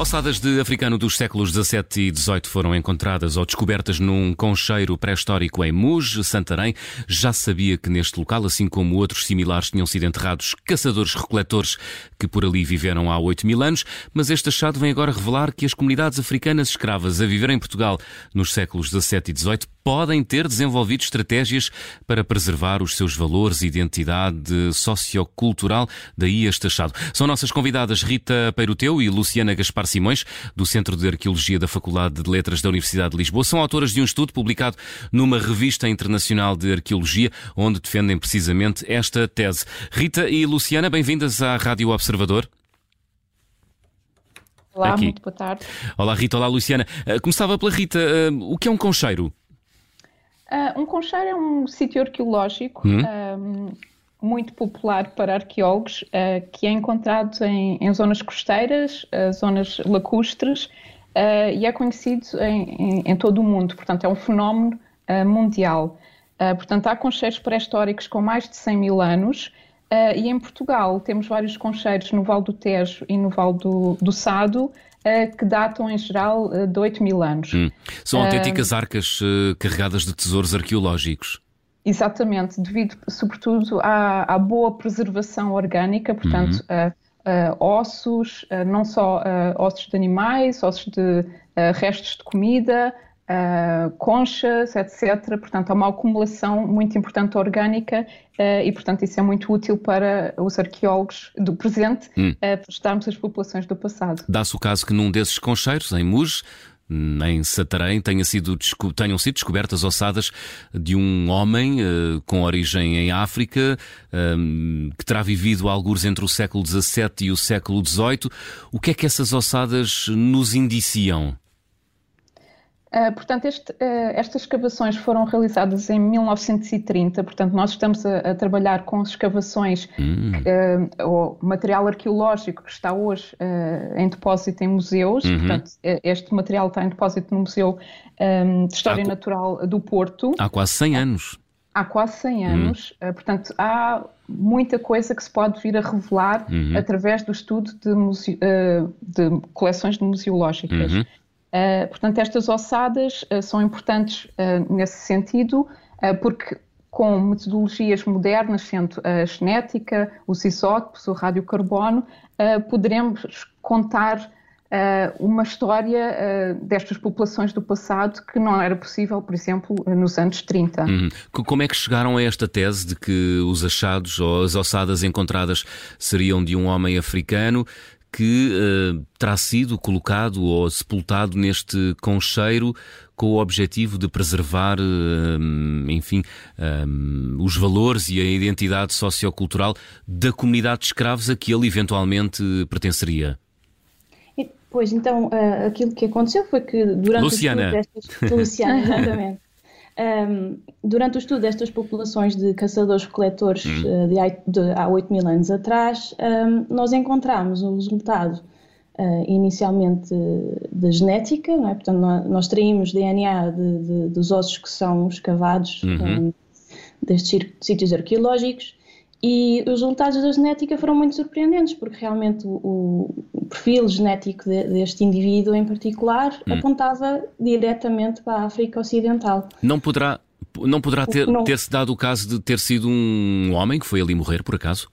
Ossadas de africano dos séculos XVII e XVIII foram encontradas ou descobertas num concheiro pré-histórico em Muj, Santarém. Já sabia que neste local, assim como outros similares, tinham sido enterrados caçadores-recoletores que por ali viveram há 8 mil anos, mas este achado vem agora revelar que as comunidades africanas escravas a viver em Portugal nos séculos XVII e XVIII podem ter desenvolvido estratégias para preservar os seus valores e identidade sociocultural, daí este achado. São nossas convidadas Rita Peiroteu e Luciana Gaspar Simões, do Centro de Arqueologia da Faculdade de Letras da Universidade de Lisboa. São autoras de um estudo publicado numa revista internacional de arqueologia, onde defendem precisamente esta tese. Rita e Luciana, bem-vindas à Rádio Observador. Olá, Aqui. muito boa tarde. Olá, Rita. Olá, Luciana. Eh, começava pela Rita. Eh, o que é um concheiro? Uh, um concheiro é um sítio arqueológico um, muito popular para arqueólogos, uh, que é encontrado em, em zonas costeiras, uh, zonas lacustres, e é conhecido em, em, em, todo o mundo. Portanto, é um fenómeno mundial. portanto, há concheiros pré-históricos com mais de 100 mil anos, e em Portugal temos vários concheiros no Val do Tejo e no Val do, do Sado, uh, que datam em geral uh, de 8 mil anos. Hum. São autênticas arcas carregadas de tesouros arqueológicos. Exatamente, devido sobretudo à, à boa preservação orgânica, portanto, uhum. uh, ossos, não só ossos de animais, ossos de restos de comida, uh, conchas, etc. Portanto, há uma acumulação muito importante orgânica uh, e, portanto, isso é muito útil para os arqueólogos do presente hum. uh, para estudarmos as populações do passado. Dá-se o caso que num desses concheiros, em Muj, em Satarém tenha sido, tenham sido descobertas ossadas de um homem uh, com origem em África, um, que terá vivido alguns entre o século XVII e o século XVIII. O que é que essas ossadas nos indiciam? Uh, portanto, este, uh, estas escavações foram realizadas em 1930, portanto, nós estamos a, a trabalhar com escavações, hum. uh, o material arqueológico que está hoje em depósito em museus, uhum. portanto, este material está em depósito no Museu um, de História há, Natural do Porto. Há quase 100 anos. Há quase 100 hum. anos, portanto, há muita coisa que se pode vir a revelar uhum. através do estudo de, de coleções museológicas. Uhum. Uh, portanto, estas ossadas uh, são importantes uh, nesse sentido, porque com metodologias modernas, sendo a genética, os isótopos, o radiocarbono, poderemos contar uma história destas populações do passado que não era possível, por exemplo, nos anos 30. Uhum. Como é que chegaram a esta tese de que os achados ou as ossadas encontradas seriam de um homem africano que uh, terá sido colocado ou sepultado neste concheiro com o objetivo de preservar, uh, enfim, um, os valores e a identidade sociocultural da comunidade de escravos a que ele eventualmente pertenceria. Pois, então, uh, aquilo que aconteceu foi que durante Luciana. o estudo destas... Luciana, exatamente. Um, durante o estudo destas populações de caçadores-coletores hum. de, de, há 8 mil anos atrás, um, nós encontramos o resultado uh, inicialmente da genética, é? portanto, nós, nós traímos DNA de, de, dos ossos que são escavados uhum. um, destes sítios arqueológicos e os resultados da genética foram muito surpreendentes, porque realmente o, o perfil genético de, deste indivíduo em particular hum. apontava diretamente para a África Ocidental. Não poderá, não poderá ter, ter-se dado o caso de ter sido um homem que foi ali morrer, por acaso?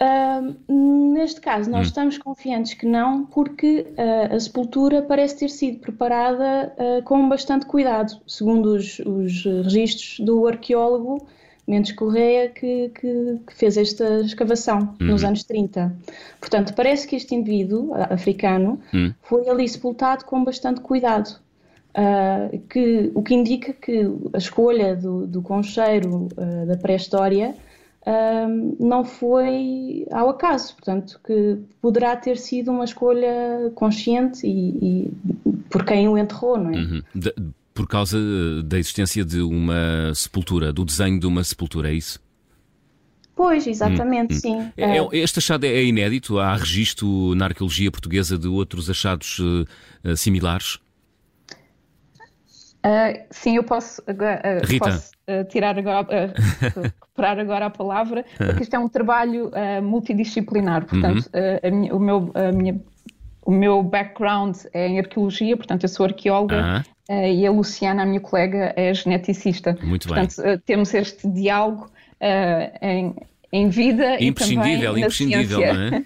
Uh, neste caso, nós hum. estamos confiantes que não, porque uh, a sepultura parece ter sido preparada uh, com bastante cuidado, segundo os, os registros do arqueólogo Mendes Correia, que, que, que, fez esta escavação uhum. nos anos 30. Portanto, parece que este indivíduo africano uhum. foi ali sepultado com bastante cuidado. Uh, que, o que indica que a escolha do, do concheiro uh, da pré-história uh, não foi ao acaso, portanto, que poderá ter sido uma escolha consciente e, e por quem o enterrou, não é? Uhum. De por causa eh, da existência de uma sepultura, do desenho de uma sepultura, é isso? Pois, exatamente, hum, hum. sim. É, é, este achado é inédito? Há registro na arqueologia portuguesa de outros achados uh, similares? Uh, sim, eu posso, uh, Rita. posso tirar agora, recuperar agora a palavra, porque isto é um trabalho multidisciplinar. Portanto, uhum. a minha, o meu, a minha o meu background é em arqueologia, portanto eu sou arqueóloga uh, e a Luciana, a minha colega, é geneticista. Muito portanto, bem. temos este diálogo em, em vida imprescindível, e imprescindível, não é?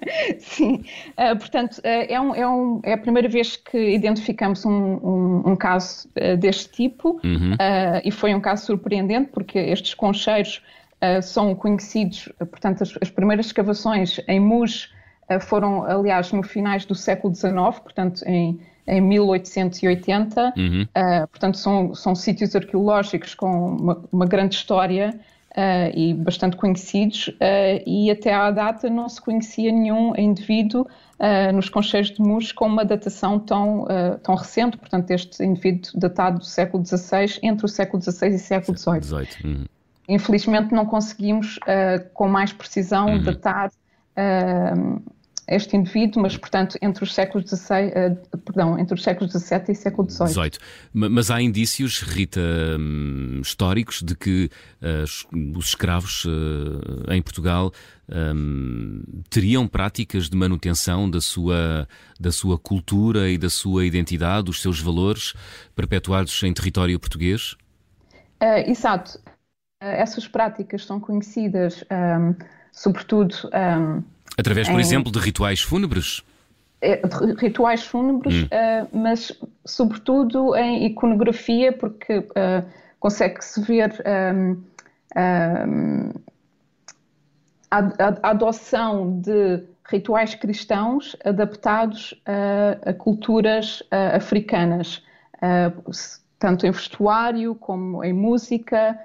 Sim, uh, portanto, uh, é, um, é, um, é, a primeira vez que identificamos um, um, um caso uh, deste tipo uhum. e foi um caso surpreendente porque estes concheiros são conhecidos, portanto, as, as, primeiras escavações em Muj foram, aliás, no finais do século XIX, portanto, em, em 1880, uhum. portanto, são, são sítios arqueológicos com uma, uma grande história uh, e bastante conhecidos, uh, e até à data não se conhecia nenhum indivíduo uh, nos concheiros de Mus com uma datação tão, tão recente, portanto, este indivíduo datado do século XVI, entre o século XVI e século XVIII. Uhum. Infelizmente não conseguimos com mais precisão uhum. datar este indivíduo, mas portanto entre os séculos XVI, uh, perdão, entre os séculos XVII e século XVIII. 18. Mas há indícios, Rita, hum, históricos de que uh, os escravos uh, em Portugal um, teriam práticas de manutenção da sua, da sua cultura e da sua identidade, dos seus valores, perpetuados em território português? exato. essas práticas são conhecidas, um, sobretudo. Um, Através, por em, exemplo, de rituais fúnebres? É, rituais fúnebres, hum. uh, mas sobretudo em iconografia, porque uh, consegue-se ver um, um, a, a, adoção de rituais cristãos adaptados a, a culturas uh, africanas, tanto em vestuário como em música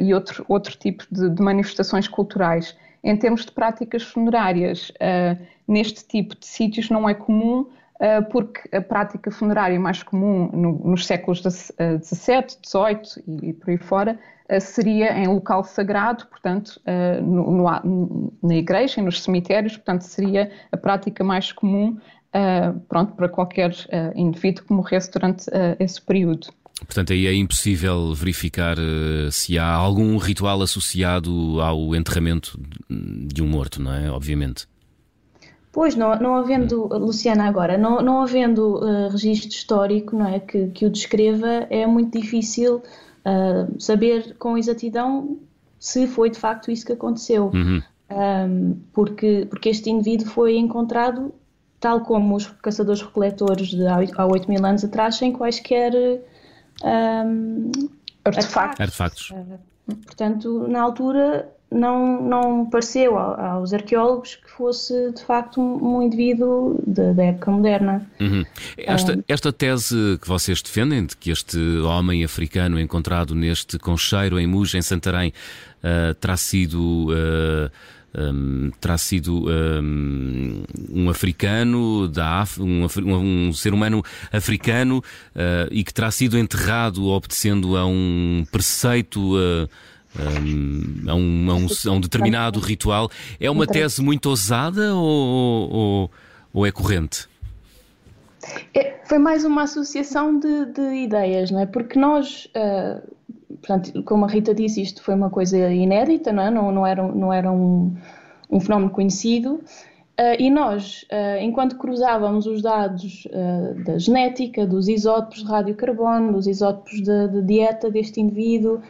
e outro, outro tipo de, de manifestações culturais. Em termos de práticas funerárias, uh, neste tipo de sítios não é comum, uh, porque a prática funerária mais comum no, nos séculos XVII, XVIII e, e por aí fora uh, seria em local sagrado, portanto, no, no, na igreja e nos cemitérios, portanto, seria a prática mais comum pronto, para qualquer indivíduo que morresse durante esse período. Portanto, aí é impossível verificar uh, se há algum ritual associado ao enterramento de um morto, não é? Obviamente. Pois, não, não havendo, Luciana, agora, não, não havendo uh, registro histórico não é, que, que o descreva, é muito difícil uh, saber com exatidão se foi de facto isso que aconteceu. Uhum. Um, porque, porque este indivíduo foi encontrado, tal como os caçadores-recoletores há 8 mil anos atrás, sem quaisquer um, artefactos. artefactos. Uh, portanto, na altura não, não pareceu aos arqueólogos que fosse de facto um, indivíduo da época moderna. Uhum. Esta, esta tese que vocês defendem, de que este homem africano encontrado neste concheiro em Muja, em Santarém, uh, terá sido. Uh, um, terá sido um, um africano da Af um, um, ser humano africano uh, e que terá sido enterrado obedecendo a um preceito uh, a, um, a, um, a um determinado ritual. É uma tese muito ousada ou, ou, ou é corrente? É, foi mais uma associação de, de, ideias, não é? Porque nós, uh, portanto, como a Rita disse, isto foi uma coisa inédita, não é? Não, não era, não era um, um fenómeno conhecido. Uh, e nós, uh, enquanto cruzávamos os dados uh, da genética, dos isótopos de radiocarbono, dos isótopos de, de dieta deste indivíduo,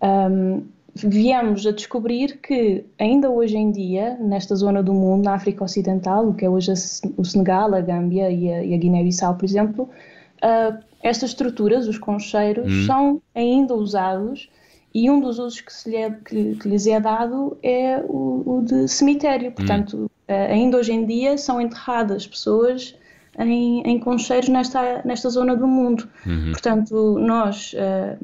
um, viemos a descobrir que ainda hoje em dia, nesta zona do mundo, na África Ocidental, o que é hoje o Senegal, a Gâmbia e a, a Guiné-Bissau, por exemplo, estas estruturas, os concheiros, hum. são ainda usados e um dos usos que, se lhe é, que, que lhes é dado é o, o de cemitério. Portanto, hum. ainda hoje em dia são enterradas pessoas em, em concheiros nesta, nesta zona do mundo. Uhum. Portanto, nós, uh,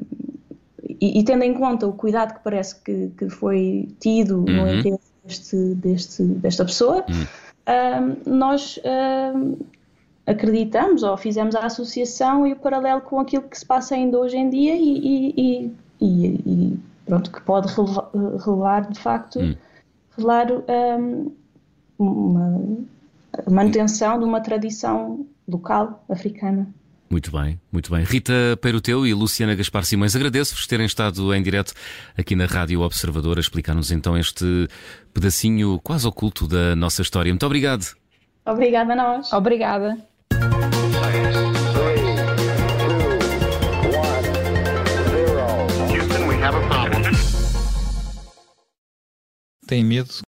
e, e, tendo em conta o cuidado que parece que, que foi tido uhum. no enterro deste, deste, desta pessoa, uhum. uh, nós uh, acreditamos ou fizemos a associação e o paralelo com aquilo que se passa ainda hoje em dia e, e, e, e pronto, que pode revelar, de facto, hum. revelar um, uma manutenção de uma tradição local africana. Muito bem, muito bem. Rita Peiroteu e Luciana Gaspar Simões, agradeço-vos terem estado em direto aqui na Rádio Observador a explicar-nos então este pedacinho quase oculto da nossa história. Muito obrigado. Obrigada a nós. Obrigada. Tem medo